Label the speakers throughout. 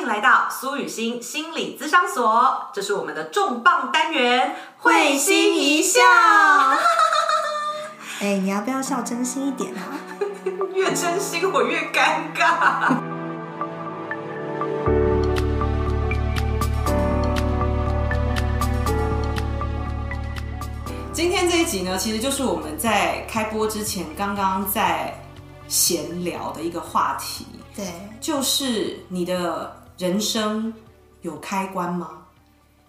Speaker 1: 迎来到苏雨欣心理咨商所，这是我们的重磅单元，会心一笑。
Speaker 2: 哎，你要不要笑真心一点啊？
Speaker 1: 越真心我越尴尬。今天这一集呢，其实就是我们在开播之前刚刚在闲聊的一个话题。
Speaker 2: 对，
Speaker 1: 就是你的人生有开关吗？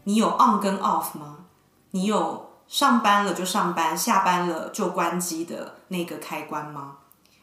Speaker 1: 你有 on 跟 off 吗？你有上班了就上班，下班了就关机的那个开关吗？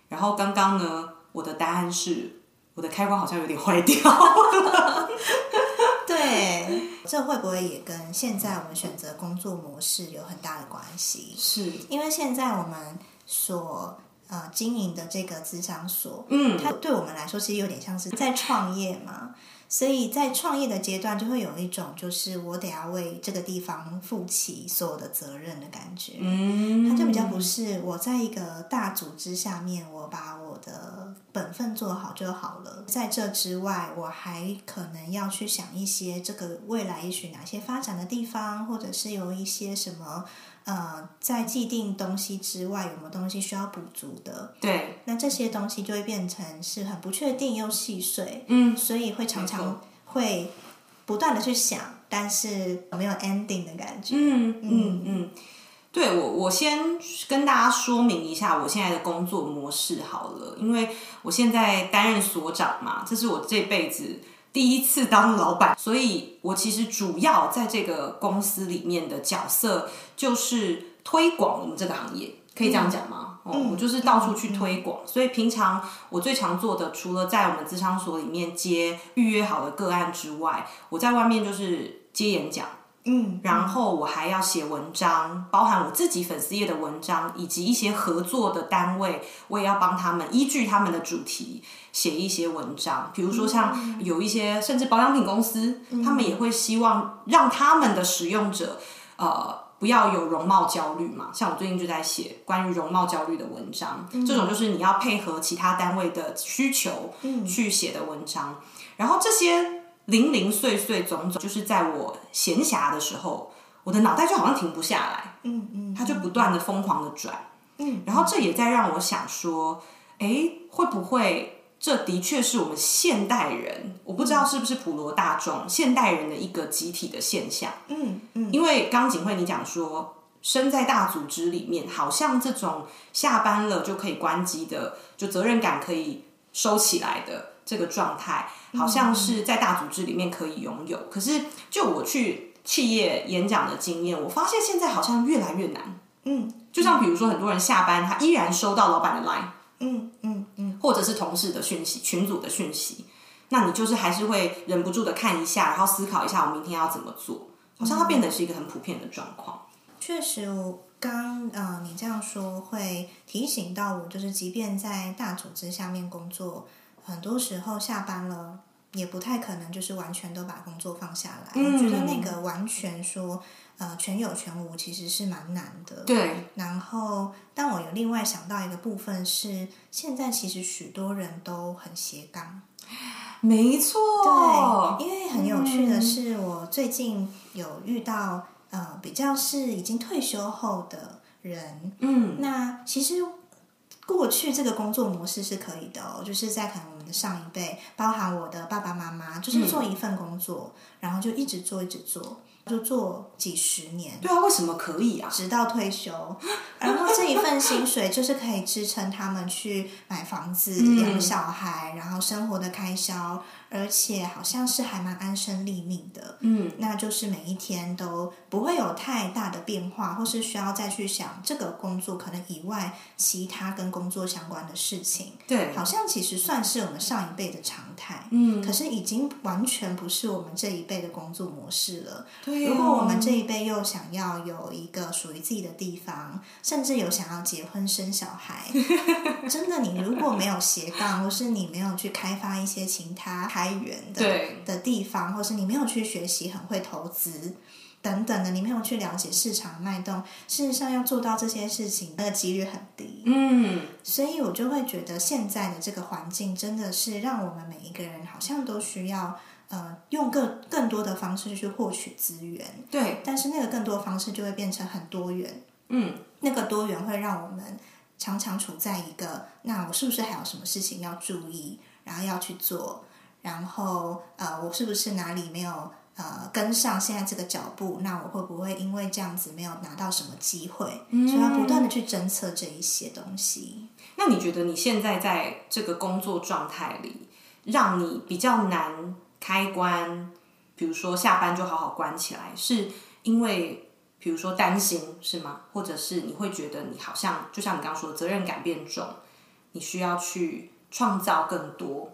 Speaker 1: 然后刚刚呢，我的答案是，我的开关好像有点坏掉了。
Speaker 2: 对，这会不会也跟现在我们选择工作模式有很大的关系？
Speaker 1: 是
Speaker 2: 因为现在我们所呃经营的这个资商所，
Speaker 1: 嗯
Speaker 2: 它对我们来说其实有点像是在创业嘛，所以在创业的阶段就会有一种就是我得要为这个地方负起所有的责任的感觉。
Speaker 1: 嗯，
Speaker 2: 它就比较不是我在一个大组织下面，我把我的本分做好就好了。在这之外，我还可能要去想一些这个未来也许哪些发展的地方，或者是有一些什么呃，在既定东西之外有没有东西需要补足的。
Speaker 1: 对，
Speaker 2: 那这些东西就会变成是很不确定又细碎，
Speaker 1: 嗯，
Speaker 2: 所以会常常会不断的去想，但是没有 ending 的感觉。
Speaker 1: 嗯嗯嗯，对我，我先跟大家说明一下我现在的工作模式好了，因为我现在担任所长嘛，这是我这辈子第一次当老板，所以我其实主要在这个公司里面的角色就是推广我们这个行业，可以这样讲吗？哦，我就是到处去推广，所以平常我最常做的，除了在我们资商所里面接预约好的个案之外，我在外面就是接演讲。
Speaker 2: 嗯，
Speaker 1: 然后我还要写文章，包含我自己粉丝页的文章，以及一些合作的单位，我也要帮他们依据他们的主题写一些文章。比如说像有一些甚至保养品公司，他们也会希望让他们的使用者呃不要有容貌焦虑嘛。像我最近就在写关于容貌焦虑的文章，这种就是你要配合其他单位的需求去写的文章。然后这些零零碎碎种种，就是在我闲暇的时候，我的脑袋就好像停不下来，
Speaker 2: 嗯嗯，
Speaker 1: 它就不断的疯狂的转，
Speaker 2: 嗯，
Speaker 1: 然后这也在让我想说，哎，会不会这的确是我们现代人，我不知道是不是普罗大众现代人的一个集体的现象，
Speaker 2: 嗯嗯，
Speaker 1: 因为刚景惠你讲说。身在大组织里面，好像这种下班了就可以关机的，就责任感可以收起来的这个状态，好像是在大组织里面可以拥有。可是，就我去企业演讲的经验，我发现现在好像越来越难。
Speaker 2: 嗯
Speaker 1: 就像比如说，很多人下班，他依然收到老板的 line，
Speaker 2: 嗯嗯嗯，
Speaker 1: 或者是同事的讯息、群组的讯息，那你就是还是会忍不住的看一下，然后思考一下我明天要怎么做。好像它变得是一个很普遍的状况。
Speaker 2: 确实，我刚呃你这样说会提醒到我，就是即便在大组织下面工作，很多时候下班了也不太可能就是完全都把工作放下来。我觉得那个完全说呃全有全无，其实是蛮难的。
Speaker 1: 对，
Speaker 2: 然后，但我有另外想到一个部分是，现在其实许多人都很斜杠。
Speaker 1: 没错，
Speaker 2: 对，因为很有趣的是，我最近有遇到呃比较是已经退休后的人，
Speaker 1: 嗯，
Speaker 2: 那其实过去这个工作模式是可以的哦，就是在可能我们的上一辈，包含我的爸爸妈妈，就是做一份工作，然后就一直做一直做，就做几十年，
Speaker 1: 对啊，为什么可以啊？
Speaker 2: 直到退休，然后这一份薪水就是可以支撑他们去买房子、养小孩，然后生活的开销，而且好像是还蛮安身立命的。
Speaker 1: 嗯，
Speaker 2: 那就是每一天都不会有太大的变化，或是需要再去想这个工作可能以外其他跟工作相关的事情。
Speaker 1: 对，
Speaker 2: 好像其实算是我们上一辈的常态，
Speaker 1: 嗯，
Speaker 2: 可是已经完全不是我们这一辈的工作模式了。
Speaker 1: 对啊
Speaker 2: 如果我们这一辈又想要有一个属于自己的地方，甚至有想要结婚生小孩，真的，你如果没有斜杠，或是你没有去开发一些其他开源的的地方，或是你没有去学习很会投资等等的，你没有去了解市场脉动，事实上要做到这些事情，那个几率很低。
Speaker 1: 嗯，
Speaker 2: 所以我就会觉得现在的这个环境真的是让我们每一个人好像都需要呃用更更多的方式去获取资源，
Speaker 1: 对，
Speaker 2: 但是那个更多方式就会变成很多元，
Speaker 1: 嗯，
Speaker 2: 那个多元会让我们常常处在一个，那我是不是还有什么事情要注意，然后要去做，然后呃，我是不是哪里没有呃跟上现在这个脚步？那我会不会因为这样子没有拿到什么机会？所以要不断的去侦测这一些东西。
Speaker 1: 那你觉得你现在在这个工作状态里，让你比较难开关，比如说下班就好好关起来，是因为比如说担心是吗？或者是你会觉得你好像就像你刚刚说，责任感变重，你需要去创造更多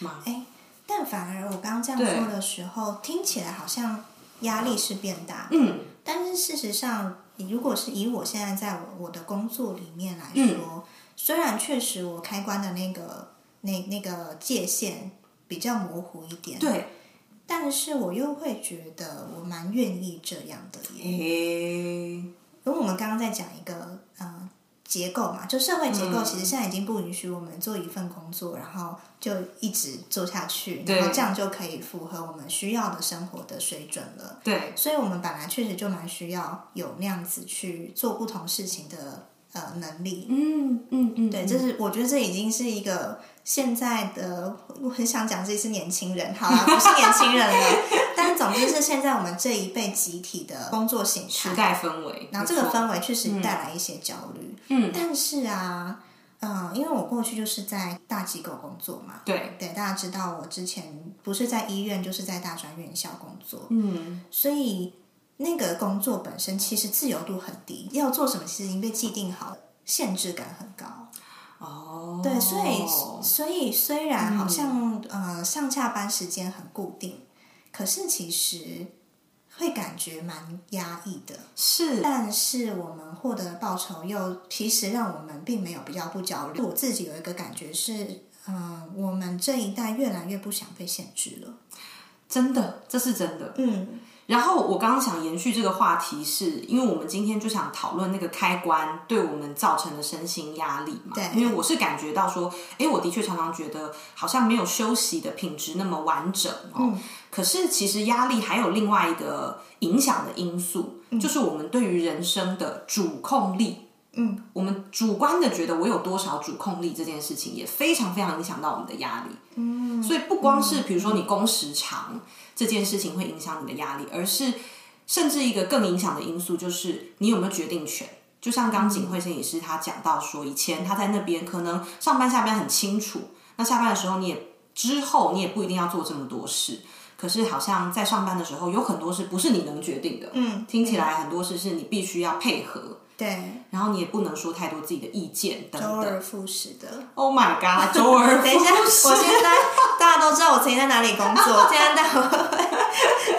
Speaker 1: 吗？
Speaker 2: 哎，但反而我刚刚这样说的时候，听起来好像压力是变大，
Speaker 1: 嗯，
Speaker 2: 但是事实上，如果是以我现在在我我的工作里面来说，虽然确实我开关的那个那那个界限比较模糊一点，
Speaker 1: 对，
Speaker 2: 但是我又会觉得我蛮愿意这样的耶。
Speaker 1: 诶，
Speaker 2: 因为我们刚刚在讲一个呃结构嘛，就社会结构，其实现在已经不允许我们做一份工作，然后就一直做下去，然后这样就可以符合我们需要的生活的水准了。
Speaker 1: 对，
Speaker 2: 所以我们本来确实就蛮需要有那样子去做不同事情的呃能力。
Speaker 1: 嗯嗯嗯，
Speaker 2: 对，这是我觉得这已经是一个现在的，我很想讲自己是年轻人，好啦，不是年轻人了，但总之是现在我们这一辈集体的工作形态、
Speaker 1: 时代氛围，
Speaker 2: 然后这个氛围确实带来一些焦虑。
Speaker 1: 嗯，
Speaker 2: 但是啊，嗯、因为我过去就是在大机构工作嘛，
Speaker 1: 对，
Speaker 2: 对，大家知道我之前不是在医院，就是在大专院校工作，
Speaker 1: 嗯，
Speaker 2: 所以那个工作本身其实自由度很低，要做什么事情被既定好，限制感很高。
Speaker 1: 哦，
Speaker 2: 对，所以所以虽然好像、呃上下班时间很固定，可是其实会感觉蛮压抑的。
Speaker 1: 是，
Speaker 2: 但是我们获得的报酬又其实让我们并没有比较不焦虑。我自己有一个感觉是，嗯、我们这一代越来越不想被限制了。
Speaker 1: 真的，这是真的。
Speaker 2: 嗯，
Speaker 1: 然后我刚刚想延续这个话题是，因为我们今天就想讨论那个开关对我们造成的身心压力嘛。
Speaker 2: 对
Speaker 1: 因为我是感觉到说，哎，我的确常常觉得好像没有休息的品质那么完整哦。可是其实压力还有另外一个影响的因素，就是我们对于人生的主控力。
Speaker 2: 嗯，
Speaker 1: 我们主观的觉得我有多少主控力这件事情，也非常非常影响到我们的压力。嗯，所以不光是比如说你工时长这件事情会影响你的压力，而是甚至一个更影响的因素就是你有没有决定权。就像刚景慧心理师他讲到说，以前他在那边可能上班下班很清楚，那下班的时候你也之后你也不一定要做这么多事。可是好像在上班的时候，有很多事不是你能决定的。
Speaker 2: 嗯，
Speaker 1: 听起来很多事是你必须要配合，
Speaker 2: 对，
Speaker 1: 然后你也不能说太多自己的意见等
Speaker 2: 周。而复始的。
Speaker 1: Oh my god，周而复始
Speaker 2: 等一下，我现在 大家都知道我曾经在哪里工作，现在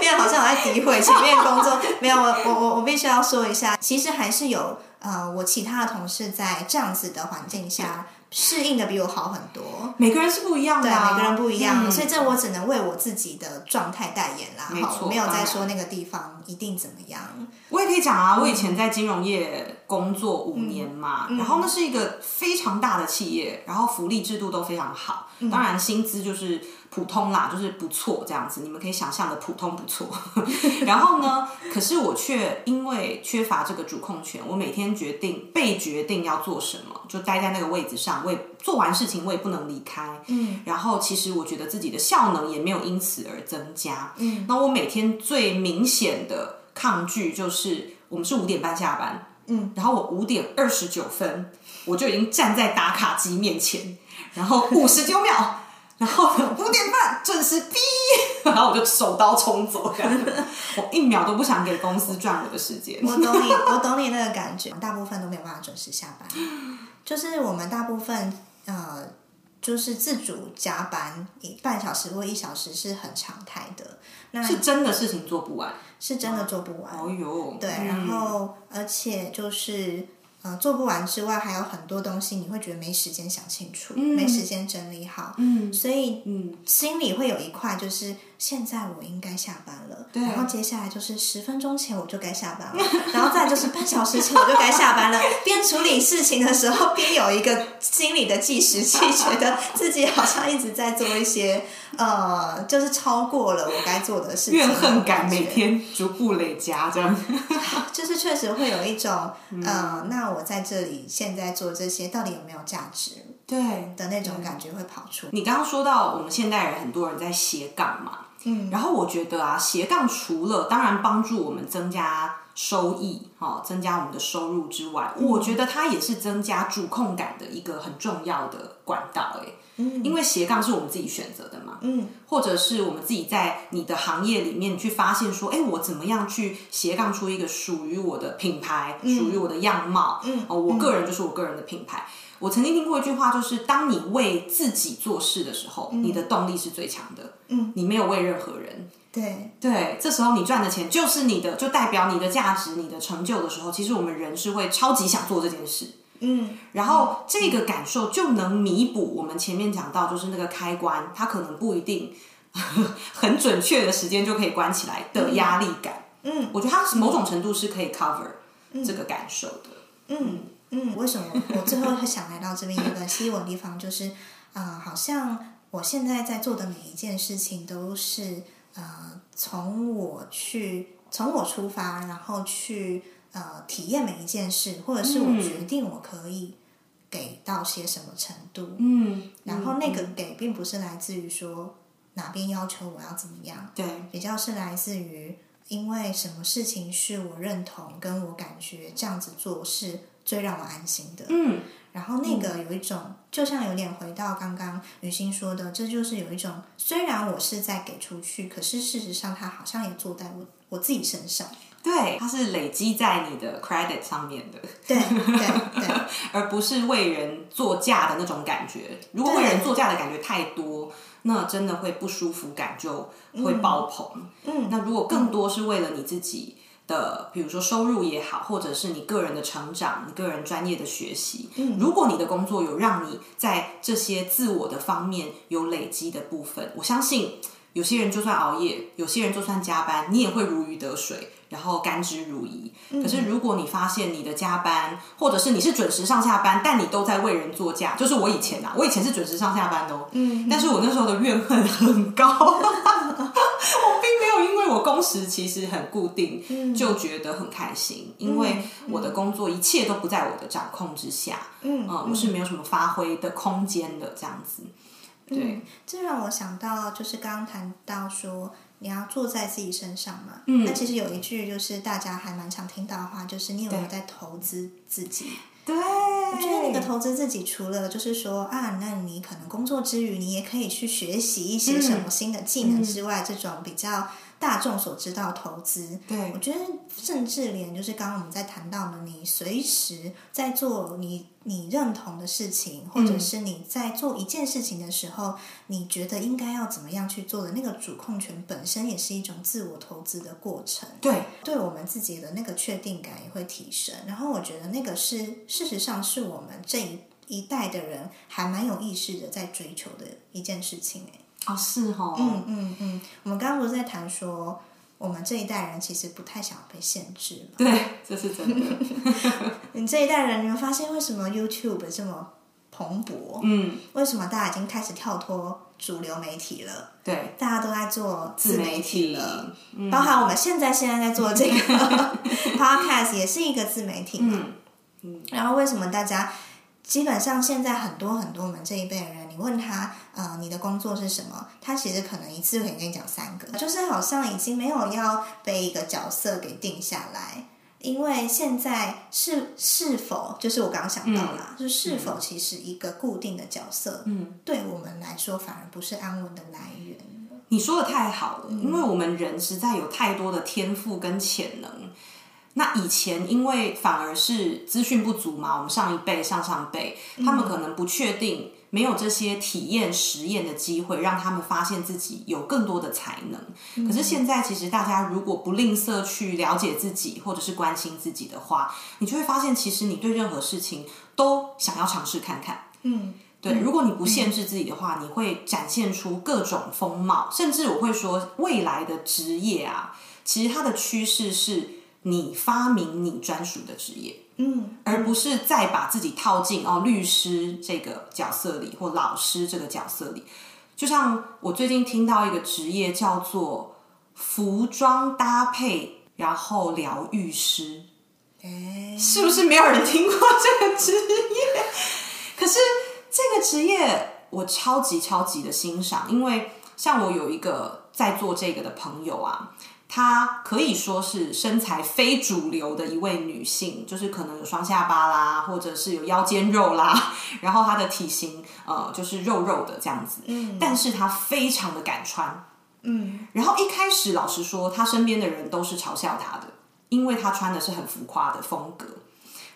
Speaker 2: 变得好像我在诋毁前面工作。没有，我我我我必须要说一下，其实还是有呃，我其他的同事在这样子的环境下适应的比我好很多。
Speaker 1: 每个人是不一样的、
Speaker 2: 每个人不一样，
Speaker 1: 嗯
Speaker 2: 所以这我只能为我自己的状态代言啦。
Speaker 1: 没错
Speaker 2: 没有在说那个地方一定怎么样。
Speaker 1: 我也可以讲啊，我以前在金融业工作五年嘛，然后那是一个非常大的企业，然后福利制度都非常好，当然薪资就是普通啦，就是不错这样子，你们可以想象的普通不错。然后呢，可是我却因为缺乏这个主控权，我每天决定被决定要做什么，就待在那个位置上，我也做完事情我也不能离开。嗯，然后其实我觉得自己的效能也没有因此而增加。嗯，那我每天最明显的抗拒就是我们是五点半下班，嗯，然后我五点二十九分我就已经站在打卡机面前，然后五十九秒。然后，五点半准时逼，然后我就手刀冲走，我一秒都不想给公司赚我的时间。
Speaker 2: 我懂你，我懂你那个感觉。大部分都没有办法准时下班，就是我们大部分呃，就是自主加班一半小时或一小时是很常态的。那
Speaker 1: 是真的事情做不完。
Speaker 2: 是真的做不完。
Speaker 1: 哦哟，
Speaker 2: 对，然后而且就是呃做不完之外，还有很多东西你会觉得没时间想清楚，
Speaker 1: 嗯
Speaker 2: 没时间整理好，
Speaker 1: 嗯。
Speaker 2: 所以
Speaker 1: 嗯，
Speaker 2: 心里会有一块就是现在我应该下班了，
Speaker 1: 对
Speaker 2: 然后接下来就是十分钟前我就该下班了，然后再就是半小时前我就该下班了。边处理事情的时候，边有一个心理的计时器，觉得自己好像一直在做一些呃，就是超过了我该做的事情，
Speaker 1: 怨恨感每天逐步累加，这样。
Speaker 2: 就是确实会有一种
Speaker 1: 嗯
Speaker 2: 呃，那我在这里现在做这些到底有没有价值
Speaker 1: 对，
Speaker 2: 的那种感觉会跑出。
Speaker 1: 你刚刚说到我们现代人很多人在斜杠嘛，
Speaker 2: 嗯，
Speaker 1: 然后我觉得啊，斜杠除了当然帮助我们增加收益，哈、增加我们的收入之外，我觉得它也是增加主控感的一个很重要的管道，哎，
Speaker 2: 嗯。
Speaker 1: 因为斜杠是我们自己选择的嘛，
Speaker 2: 嗯。
Speaker 1: 或者是我们自己在你的行业里面去发现说，哎，我怎么样去斜杠出一个属于我的品牌，属于我的样貌，
Speaker 2: 嗯。
Speaker 1: 哦，我个人就是我个人的品牌。我曾经听过一句话，就是当你为自己做事的时候，你的动力是最强的。
Speaker 2: 嗯，
Speaker 1: 你没有为任何人。
Speaker 2: 对，
Speaker 1: 对，这时候你赚的钱就是你的，就代表你的价值、你的成就的时候，其实我们人是会超级想做这件事。
Speaker 2: 嗯
Speaker 1: 然后这个感受就能弥补我们前面讲到，就是那个开关，它可能不一定 很准确的时间就可以关起来的压力感。
Speaker 2: 嗯
Speaker 1: 我觉得它某种程度是可以 cover 这个感受的。
Speaker 2: 嗯嗯，为什么？我最后会想来到这边一个吸引我的地方，就是啊、呃好像我现在在做的每一件事情都是呃，从我去从我出发，然后去呃体验每一件事，或者是我决定我可以给到些什么程度，
Speaker 1: 嗯，
Speaker 2: 然后那个给并不是来自于说哪边要求我要怎么样，
Speaker 1: 对，
Speaker 2: 比较是来自于因为什么事情是我认同跟我感觉这样子做是最让我安心的。
Speaker 1: 嗯，
Speaker 2: 然后那个有一种，就像有点回到刚刚雨欣说的，这就是有一种，虽然我是在给出去，可是事实上它好像也坐在我我自己身上。
Speaker 1: 对，它是累积在你的 credit 上面的，
Speaker 2: 对对 对，
Speaker 1: 而不是为人作嫁的那种感觉。如果为人作嫁的感觉太多，那真的会不舒服感就会爆棚。
Speaker 2: 嗯，
Speaker 1: 那如果更多是为了你自己的，比如说收入也好，或者是你个人的成长、你个人专业的学习，嗯，如果你的工作有让你在这些自我的方面有累积的部分，我相信有些人就算熬夜，有些人就算加班，你也会如鱼得水。然后甘之如饴。可是如果你发现你的加班，或者是你是准时上下班，但你都在为人作嫁，就是我以前啊，我以前是准时上下班的哦，嗯，但是我那时候的怨恨很高，我并没有因为我工时其实很固定，就觉得很开心，因为我的工作一切都不在我的掌控之下，
Speaker 2: 嗯
Speaker 1: 我是没有什么发挥的空间的这样子，对，
Speaker 2: 这让我想到，就是刚刚谈到说你要坐在自己身上嘛。嗯，那其实有一句就是大家还蛮常听到的话，就是你有没有在投资自己？
Speaker 1: 对，
Speaker 2: 我觉得你的投资自己，除了就是说啊，那你可能工作之余，你也可以去学习一些什么新的技能之外，这种比较大众所知道投资，
Speaker 1: 对
Speaker 2: 我觉得甚至连就是刚刚我们在谈到的，你随时在做你你认同的事情，或者是你在做一件事情的时候，你觉得应该要怎么样去做的那个主控权本身也是一种自我投资的过程。
Speaker 1: 对，
Speaker 2: 对我们自己的那个确定感也会提升。然后我觉得那个是事实上是我们这一一代的人还蛮有意识的在追求的一件事情哎。
Speaker 1: 哦，是哦，
Speaker 2: 嗯嗯嗯，我们刚刚不是在谈说，我们这一代人其实不太想被限制嘛？
Speaker 1: 对，这是真的，
Speaker 2: 你这一代人，你们发现为什么 YouTube 这么蓬勃？
Speaker 1: 嗯，
Speaker 2: 为什么大家已经开始跳脱主流媒体了？
Speaker 1: 对，
Speaker 2: 大家都在做自媒体了，
Speaker 1: 嗯
Speaker 2: 包含我们现在现在在做这个 podcast 也是一个自媒体嘛。
Speaker 1: 嗯
Speaker 2: 然后为什么大家基本上现在很多很多我们这一辈人，你问他呃你的工作是什么，他其实可能一次可以跟你讲三个，就是好像已经没有要被一个角色给定下来。因为现在是是否就是我刚刚想到啦，就是是否其实一个固定的角色，
Speaker 1: 嗯，
Speaker 2: 对我们来说反而不是安稳的来源。
Speaker 1: 你说的太好了，因为我们人实在有太多的天赋跟潜能。那以前因为反而是资讯不足嘛，我们上一辈、上上辈，他们可能不确定没有这些体验实验的机会，让他们发现自己有更多的才能。可是现在，其实大家如果不吝啬去了解自己，或者是关心自己的话，你就会发现，其实你对任何事情都想要尝试看看。
Speaker 2: 嗯，
Speaker 1: 对，如果你不限制自己的话，你会展现出各种风貌，甚至我会说，未来的职业啊，其实它的趋势是你发明你专属的职业。
Speaker 2: 嗯，
Speaker 1: 而不是再把自己套进哦律师这个角色里或老师这个角色里。就像我最近听到一个职业叫做服装搭配，然后疗愈师，
Speaker 2: 哎，
Speaker 1: 是不是没有人听过这个职业？可是这个职业我超级超级的欣赏，因为像我有一个在做这个的朋友啊。她可以说是身材非主流的一位女性，就是可能有双下巴啦，或者是有腰间肉啦，然后她的体型呃就是肉肉的这样子，嗯，但是她非常的敢穿，
Speaker 2: 嗯，
Speaker 1: 然后一开始老实说，她身边的人都是嘲笑她的，因为她穿的是很浮夸的风格。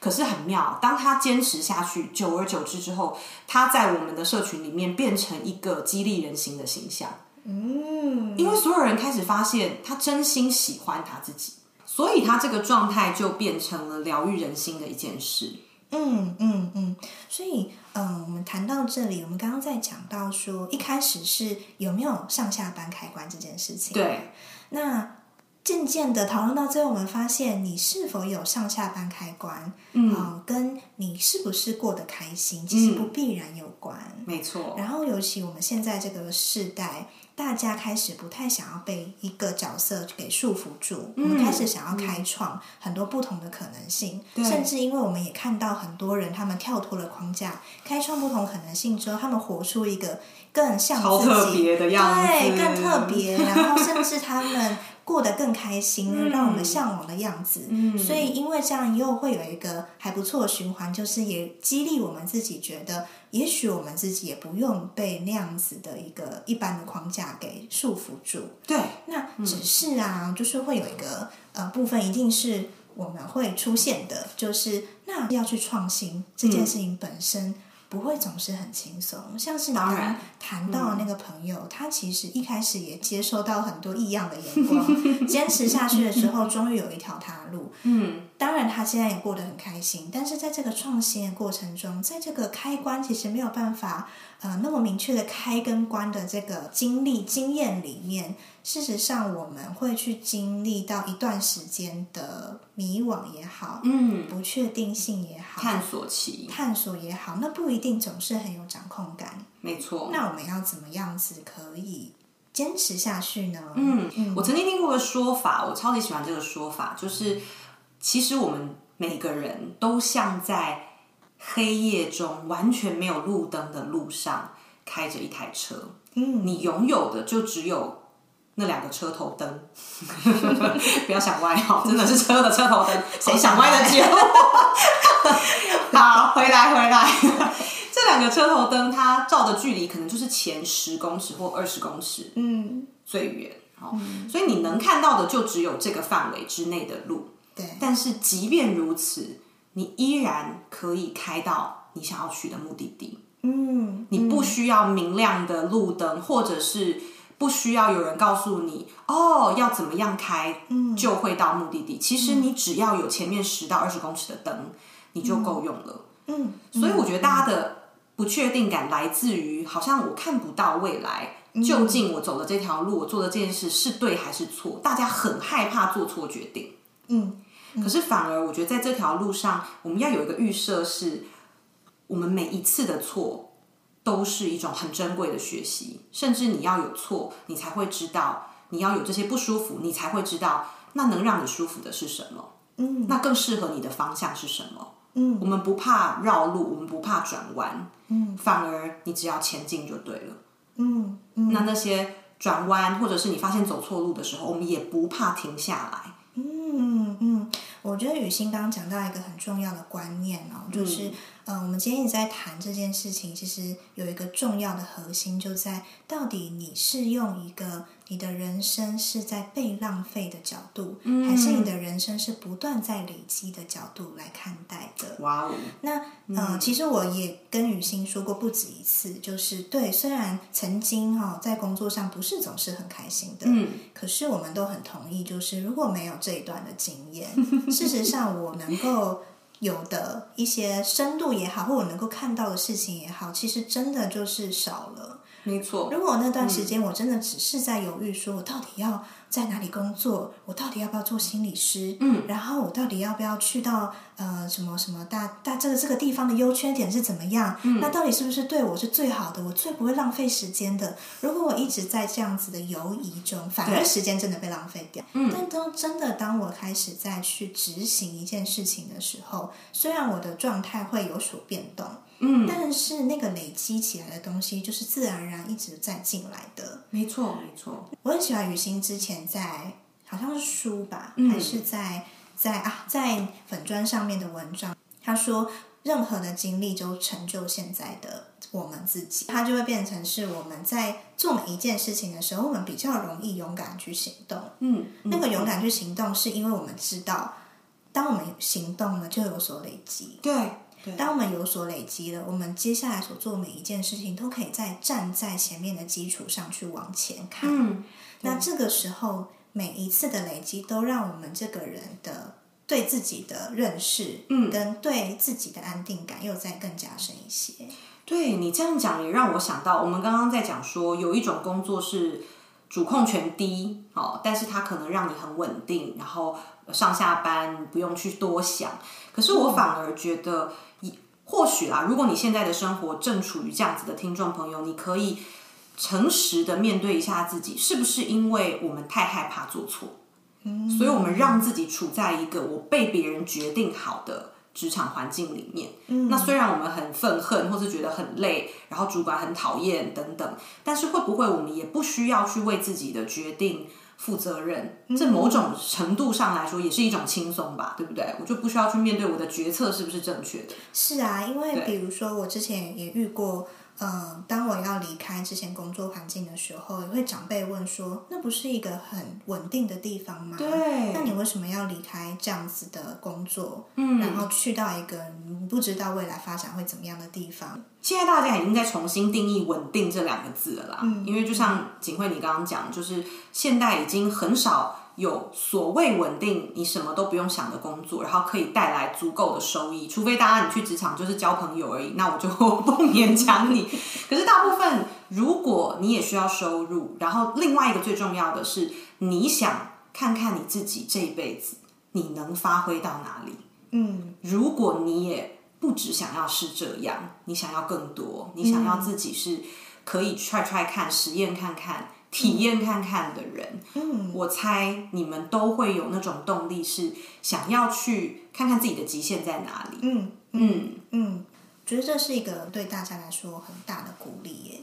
Speaker 1: 可是很妙，当她坚持下去，久而久之之后，她在我们的社群里面变成一个激励人心的形象。
Speaker 2: 嗯，
Speaker 1: 因为所有人开始发现他真心喜欢他自己，所以他这个状态就变成了疗愈人心的一件事。
Speaker 2: 嗯嗯嗯，所以嗯，我们谈到这里，我们刚刚在讲到说，一开始是有没有上下班开关这件事情。
Speaker 1: 对，
Speaker 2: 那渐渐的讨论到最后，我们发现你是否有上下班开关，嗯，跟你是不是过得开心，其实不必然有关。
Speaker 1: 没错。
Speaker 2: 然后，尤其我们现在这个世代。大家开始不太想要被一个角色给束缚住，我们开始想要开创很多不同的可能性，甚至因为我们也看到很多人他们跳脱了框架，开创不同可能性之后，他们活出一个更像自己
Speaker 1: 的样子，
Speaker 2: 对，更特别，然后甚至他们。过得更开心，让我们向往的样子。所以，因为这样又会有一个还不错的循环，就是也激励我们自己，觉得也许我们自己也不用被那样子的一个一般的框架给束缚住。
Speaker 1: 对，
Speaker 2: 那只是啊，就是会有一个呃部分，一定是我们会出现的，就是那要去创新这件事情本身。不会总是很轻松，像是你刚谈到那个朋友，他其实一开始也接受到很多异样的眼光，坚持下去的时候，终于有一条他路。嗯，当然他现在也过得很开心，但是在这个创新的过程中，在这个开关其实没有办法呃那么明确的开跟关的这个经历经验里面。事实上，我们会去经历到一段时间的迷惘也好，嗯，不确定性也好，
Speaker 1: 探索期，
Speaker 2: 探索也好，那不一定总是很有掌控感。
Speaker 1: 没错。
Speaker 2: 那我们要怎么样子可以坚持下去呢？
Speaker 1: 嗯，我曾经听过个说法，我超级喜欢这个说法，就是其实我们每个人都像在黑夜中完全没有路灯的路上开着一台车，嗯，你拥有的就只有。那两个车头灯，不要想歪哦，真的是车的车头灯，谁想歪的久？好，回来回来，这两个车头灯，它照的距离可能就是前十公尺或二十公尺，嗯，最远，哦，所以你能看到的就只有这个范围之内的路，
Speaker 2: 对。
Speaker 1: 但是即便如此，你依然可以开到你想要去的目的地，嗯，你不需要明亮的路灯，或者是。不需要有人告诉你哦，要怎么样开，就会到目的地。其实你只要有前面十到二十公尺的灯，你就够用了。嗯，所以我觉得大家的不确定感来自于，好像我看不到未来，究竟我走的这条路，我做的这件事是对还是错？大家很害怕做错决定。嗯，可是反而我觉得在这条路上，我们要有一个预设，是我们每一次的错。都是一种很珍贵的学习，甚至你要有错，你才会知道；你要有这些不舒服，你才会知道那能让你舒服的是什么。嗯，那更适合你的方向是什么？嗯，我们不怕绕路，我们不怕转弯，嗯，反而你只要前进就对了。嗯，那那些转弯，或者是你发现走错路的时候，我们也不怕停下来。
Speaker 2: 嗯嗯，我觉得雨欣刚刚讲到一个很重要的观念哦，就是嗯、我们今天一直在谈这件事情，其实有一个重要的核心，就在到底你是用一个你的人生是在被浪费的角度，还是你的人生是不断在累积的角度来看待的？
Speaker 1: 哇哦，
Speaker 2: 那呃，其实我也跟雨欣说过不止一次，就是对，虽然曾经哈、在工作上不是总是很开心的，
Speaker 1: 嗯，
Speaker 2: 可是我们都很同意，就是如果没有这一段的经验，事实上我能够有的一些深度也好，或我能够看到的事情也好，其实真的就是少了。
Speaker 1: 没错，
Speaker 2: 如果那段时间我真的只是在犹豫，说我到底要在哪里工作，我到底要不要做心理师，
Speaker 1: 嗯，
Speaker 2: 然后我到底要不要去到呃什么什么大大这个这个地方的优缺点是怎么样？嗯，那到底是不是对我是最好的，我最不会浪费时间的？如果我一直在这样子的犹疑中，反而时间真的被浪费掉。嗯，但当真的当我开始再去执行一件事情的时候，虽然我的状态会有所变动。
Speaker 1: 嗯，
Speaker 2: 但是那个累积起来的东西，就是自然而然一直在进来的。
Speaker 1: 没错，没错，
Speaker 2: 我很喜欢雨欣之前在好像是书吧，
Speaker 1: 嗯
Speaker 2: 还是在在啊在粉砖上面的文章，他说任何的经历就成就现在的我们自己，它就会变成是我们在做每一件事情的时候，我们比较容易勇敢去行动。
Speaker 1: 嗯，
Speaker 2: 那个勇敢去行动，是因为我们知道，当我们行动了，就有所累积。
Speaker 1: 对，对，
Speaker 2: 当我们有所累积了，我们接下来所做每一件事情都可以在站在前面的基础上去往前看。
Speaker 1: 嗯，
Speaker 2: 那这个时候，每一次的累积都让我们这个人的对自己的认识，
Speaker 1: 嗯
Speaker 2: 跟对自己的安定感又再更加深一些。
Speaker 1: 对你这样讲也让我想到，我们刚刚在讲说有一种工作是主控权低，哦，但是它可能让你很稳定，然后上下班不用去多想。可是我反而觉得，以或许啦，如果你现在的生活正处于这样子的听众朋友，你可以诚实的面对一下自己，是不是因为我们太害怕做错，所以我们让自己处在一个我被别人决定好的职场环境里面。那虽然我们很愤恨，或是觉得很累，然后主管很讨厌等等，但是会不会我们也不需要去为自己的决定负责任？这某种程度上来说也是一种轻松吧，对不对？我就不需要去面对我的决策是不是正确的。
Speaker 2: 是啊，因为比如说我之前也遇过。嗯，当我要离开之前工作环境的时候，也会长辈问说：“那不是一个很稳定的地方吗？
Speaker 1: 对
Speaker 2: 那你为什么要离开这样子的工作？嗯，然后去到一个你不知道未来发展会怎么样的地方？
Speaker 1: 现在大家已经在重新定义“稳定”这两个字了啦，嗯因为就像景惠你刚刚讲，就是现代已经很少有所谓稳定，你什么都不用想的工作，然后可以带来足够的收益，除非大家你去职场就是交朋友而已，那我就 不勉强你。可是大部分，如果你也需要收入，然后另外一个最重要的是，你想看看你自己这一辈子你能发挥到哪里。
Speaker 2: 嗯，
Speaker 1: 如果你也不只想要是这样，你想要更多，你想要自己是可以 try try 看、实验看看、体验看看的人，
Speaker 2: 嗯，
Speaker 1: 我猜你们都会有那种动力，是想要去看看自己的极限在哪里。
Speaker 2: 嗯
Speaker 1: 嗯，
Speaker 2: 嗯，觉得这是一个对大家来说很大的鼓励耶。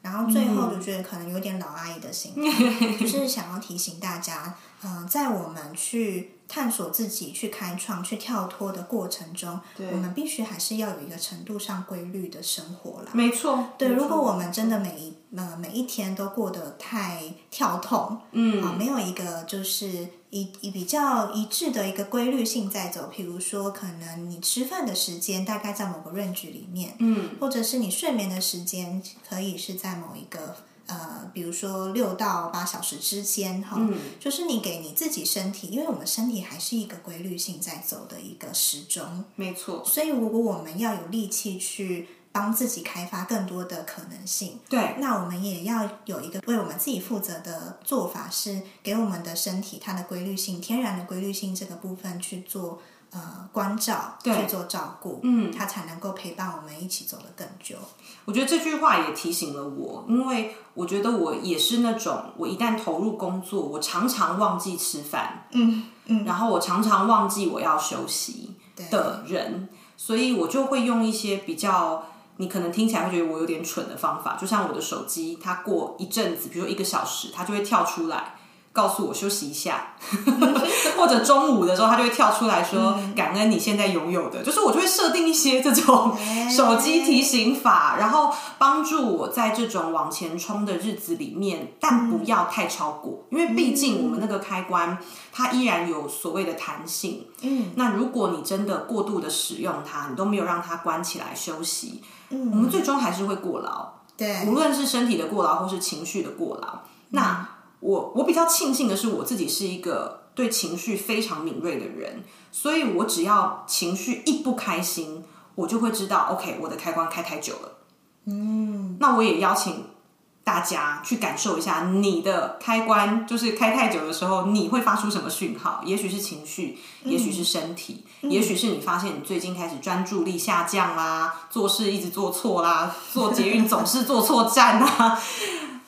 Speaker 2: 然后最后就觉得可能有点老阿姨的心态，就是想要提醒大家，嗯、在我们去探索自己、去开创、去跳脱的过程中，我们必须还是要有一个程度上规律的生活啦。
Speaker 1: 没错。
Speaker 2: 对，如果我们真的每一呃每一天都过得太跳痛，
Speaker 1: 嗯
Speaker 2: 啊，没有一个就是一一比较一致的一个规律性在走，比如说可能你吃饭的时间大概在某个 range 里面，
Speaker 1: 嗯，
Speaker 2: 或者是你睡眠的时间可以是在某一个呃，比如说六到八小时之间哈，
Speaker 1: 嗯
Speaker 2: 就是你给你自己身体，因为我们身体还是一个规律性在走的一个时钟，
Speaker 1: 没错。
Speaker 2: 所以如果我们要有力气去帮自己开发更多的可能性，
Speaker 1: 对，
Speaker 2: 那我们也要有一个为我们自己负责的做法，是给我们的身体它的规律性、天然的规律性这个部分去做呃关照，
Speaker 1: 对
Speaker 2: 去做照顾，
Speaker 1: 嗯
Speaker 2: 他才能够陪伴我们一起走得更久。
Speaker 1: 我觉得这句话也提醒了我，因为我觉得我也是那种，我一旦投入工作，我常常忘记吃饭，
Speaker 2: 嗯嗯，
Speaker 1: 然后我常常忘记我要休息的人，所以我就会用一些比较你可能听起来会觉得我有点蠢的方法，就像我的手机，它过一阵子，比如说一个小时，它就会跳出来告诉我休息一下，或者中午的时候，他就会跳出来说感恩你现在拥有的，就是我就会设定一些这种手机提醒法，然后帮助我在这种往前冲的日子里面，但不要太超过，因为毕竟我们那个开关它依然有所谓的弹性。嗯，那如果你真的过度的使用它，你都没有让它关起来休息，嗯，我们最终还是会过劳。
Speaker 2: 对，
Speaker 1: 无论是身体的过劳或是情绪的过劳，那。我我比较庆幸的是，我自己是一个对情绪非常敏锐的人，所以我只要情绪一不开心，我就会知道，OK，我的开关开太久了。嗯，那我也邀请大家去感受一下，你的开关就是开太久的时候，你会发出什么讯号？也许是情绪，也许是身体，也许是你发现你最近开始专注力下降啦，做事一直做错啦，做捷运总是做错站啊。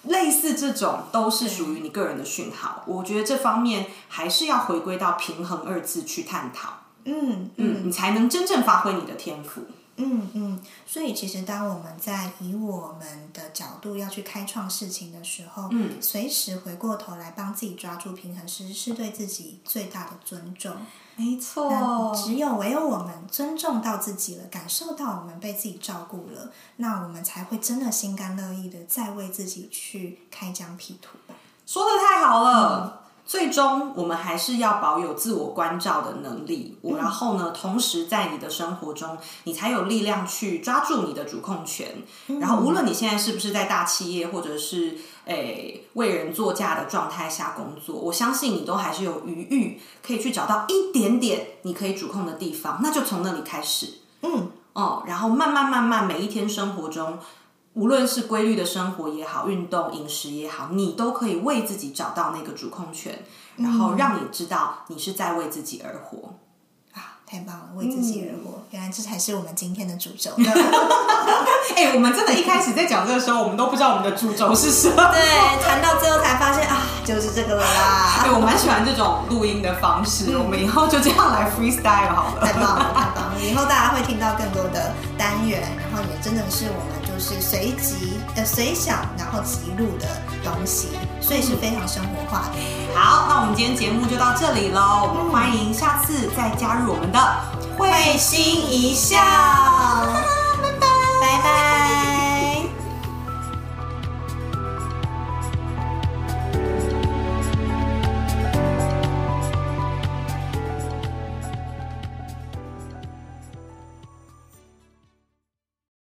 Speaker 1: 类似这种都是属于你个人的讯号，我觉得这方面还是要回归到平衡二字去探讨。嗯嗯，你才能真正发挥你的天赋。
Speaker 2: 嗯嗯，所以其实当我们在以我们的角度要去开创事情的时候，嗯，随时回过头来帮自己抓住平衡，其实是对自己最大的尊重。
Speaker 1: 没错，
Speaker 2: 只有唯有我们尊重到自己了，感受到我们被自己照顾了，那我们才会真的心甘乐意的再为自己去开疆辟土。
Speaker 1: 说的太好了。最终，我们还是要保有自我关照的能力。我然后呢，同时在你的生活中，你才有力量去抓住你的主控权。然后，无论你现在是不是在大企业，或者是诶为人作嫁的状态下工作，我相信你都还是有余裕，可以去找到一点点你可以主控的地方。那就从那里开始，嗯哦，然后慢慢慢慢，每一天生活中。无论是规律的生活也好，运动、饮食也好，你都可以为自己找到那个主控权，然后让你知道你是在为自己而活。
Speaker 2: 啊，太棒了！为自己而活，原来这才是我们今天的主轴。
Speaker 1: 哎，我们真的一开始在讲这个时候，我们都不知道我们的主轴是什么。
Speaker 2: 对，谈到最后才发现啊，就是这个了啦。
Speaker 1: 对，我蛮喜欢这种录音的方式，我们以后就这样来 freestyle 好
Speaker 2: 了。太棒了，太棒了！以后大家会听到更多的单元，然后也真的是我们。就是随即呃随想，然后即录的东西，所以是非常生活化的。
Speaker 1: 好，那我们今天节目就到这里喽，我们欢迎下次再加入我们的
Speaker 2: 会心一笑，拜拜，拜拜。